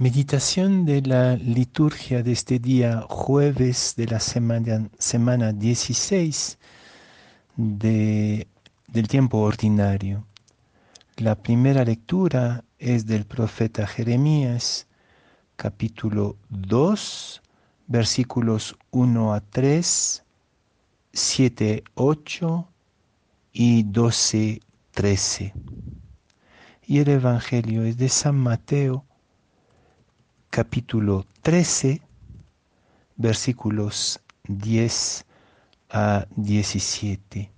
Meditación de la liturgia de este día jueves de la semana, semana 16 de, del tiempo ordinario. La primera lectura es del profeta Jeremías, capítulo 2, versículos 1 a 3, 7, 8 y 12, 13. Y el Evangelio es de San Mateo, capítulo 13, versículos 10 a 17.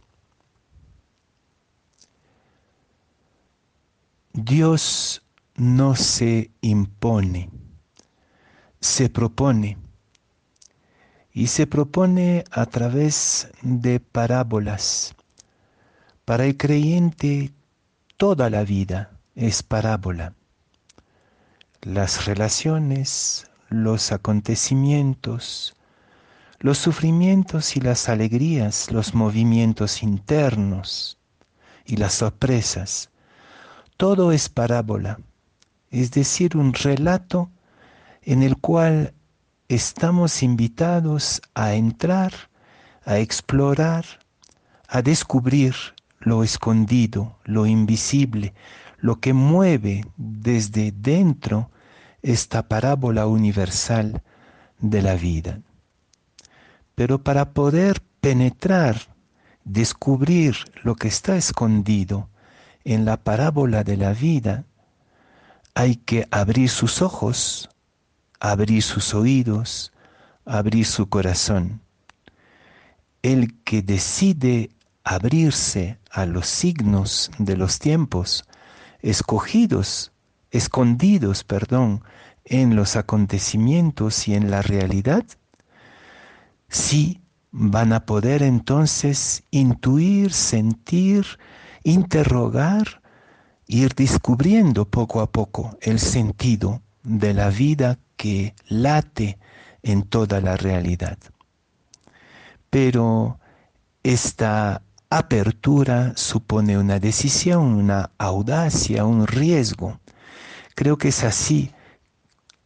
Dios no se impone, se propone. Y se propone a través de parábolas. Para el creyente toda la vida es parábola las relaciones, los acontecimientos, los sufrimientos y las alegrías, los movimientos internos y las sorpresas. Todo es parábola, es decir, un relato en el cual estamos invitados a entrar, a explorar, a descubrir lo escondido, lo invisible, lo que mueve desde dentro esta parábola universal de la vida. Pero para poder penetrar, descubrir lo que está escondido en la parábola de la vida, hay que abrir sus ojos, abrir sus oídos, abrir su corazón. El que decide abrirse a los signos de los tiempos, escogidos, escondidos, perdón, en los acontecimientos y en la realidad, sí van a poder entonces intuir, sentir, interrogar, ir descubriendo poco a poco el sentido de la vida que late en toda la realidad. Pero esta apertura supone una decisión, una audacia, un riesgo. Creo que es así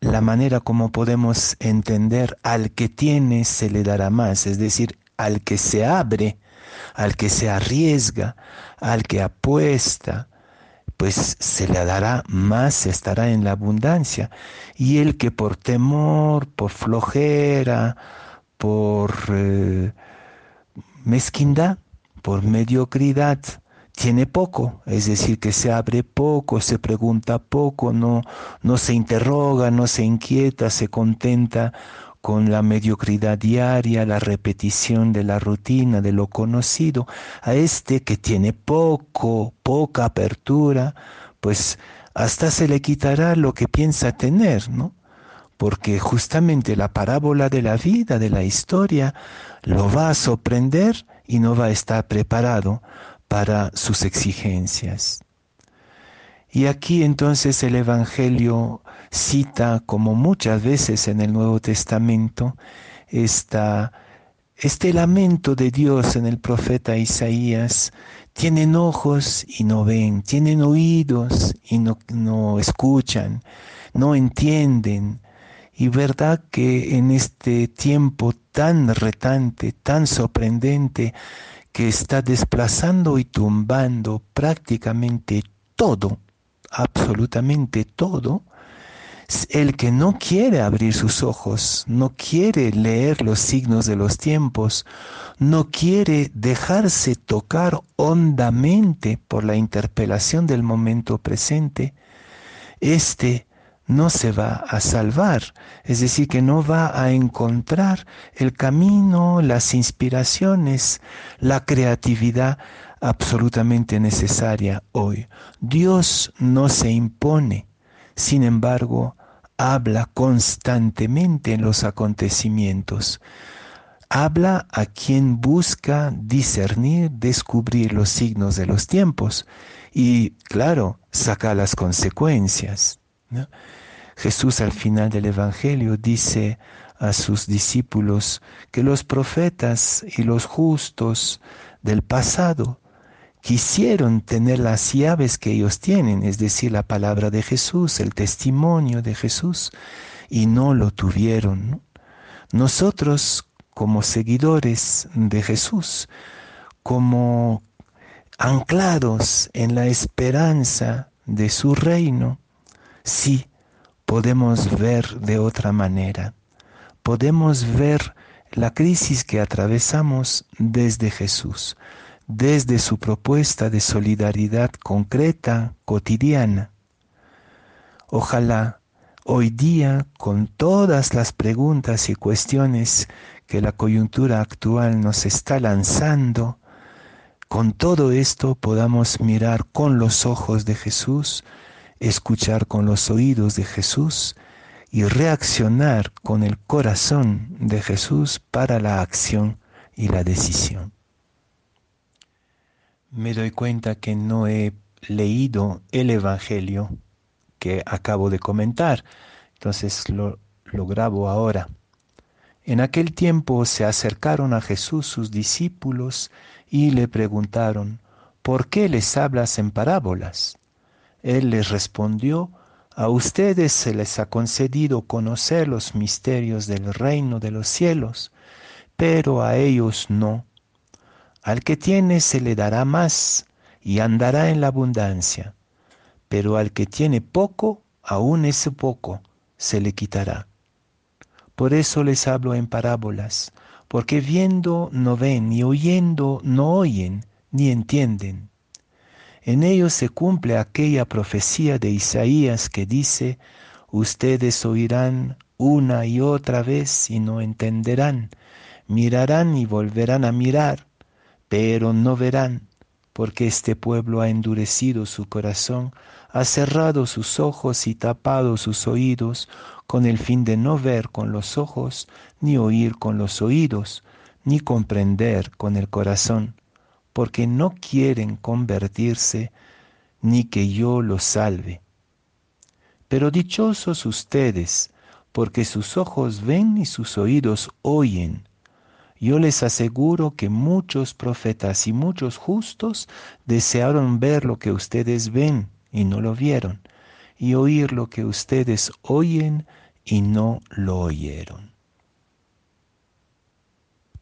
la manera como podemos entender al que tiene se le dará más, es decir, al que se abre, al que se arriesga, al que apuesta, pues se le dará más, estará en la abundancia. Y el que por temor, por flojera, por eh, mezquindad, por mediocridad tiene poco, es decir, que se abre poco, se pregunta poco, no, no se interroga, no se inquieta, se contenta con la mediocridad diaria, la repetición de la rutina, de lo conocido, a este que tiene poco, poca apertura, pues hasta se le quitará lo que piensa tener, ¿no? Porque justamente la parábola de la vida, de la historia, lo va a sorprender y no va a estar preparado para sus exigencias. Y aquí entonces el Evangelio cita, como muchas veces en el Nuevo Testamento, esta, este lamento de Dios en el profeta Isaías. Tienen ojos y no ven, tienen oídos y no, no escuchan, no entienden, y verdad que en este tiempo tan retante, tan sorprendente, que está desplazando y tumbando prácticamente todo, absolutamente todo, el que no quiere abrir sus ojos, no quiere leer los signos de los tiempos, no quiere dejarse tocar hondamente por la interpelación del momento presente, este no se va a salvar, es decir, que no va a encontrar el camino, las inspiraciones, la creatividad absolutamente necesaria hoy. Dios no se impone, sin embargo, habla constantemente en los acontecimientos. Habla a quien busca discernir, descubrir los signos de los tiempos y, claro, saca las consecuencias. Jesús al final del Evangelio dice a sus discípulos que los profetas y los justos del pasado quisieron tener las llaves que ellos tienen, es decir, la palabra de Jesús, el testimonio de Jesús, y no lo tuvieron. Nosotros, como seguidores de Jesús, como anclados en la esperanza de su reino, sí podemos ver de otra manera. Podemos ver la crisis que atravesamos desde Jesús, desde su propuesta de solidaridad concreta, cotidiana. Ojalá hoy día, con todas las preguntas y cuestiones que la coyuntura actual nos está lanzando, con todo esto podamos mirar con los ojos de Jesús, escuchar con los oídos de Jesús y reaccionar con el corazón de Jesús para la acción y la decisión. Me doy cuenta que no he leído el Evangelio que acabo de comentar, entonces lo, lo grabo ahora. En aquel tiempo se acercaron a Jesús sus discípulos y le preguntaron, ¿por qué les hablas en parábolas? Él les respondió, a ustedes se les ha concedido conocer los misterios del reino de los cielos, pero a ellos no. Al que tiene se le dará más y andará en la abundancia, pero al que tiene poco, aún ese poco se le quitará. Por eso les hablo en parábolas, porque viendo no ven, ni oyendo no oyen, ni entienden. En ellos se cumple aquella profecía de Isaías que dice, ustedes oirán una y otra vez y no entenderán, mirarán y volverán a mirar, pero no verán, porque este pueblo ha endurecido su corazón, ha cerrado sus ojos y tapado sus oídos, con el fin de no ver con los ojos, ni oír con los oídos, ni comprender con el corazón, porque no quieren convertirse, ni que yo los salve. Pero dichosos ustedes, porque sus ojos ven y sus oídos oyen yo les aseguro que muchos profetas y muchos justos desearon ver lo que ustedes ven y no lo vieron, y oír lo que ustedes oyen y no lo oyeron.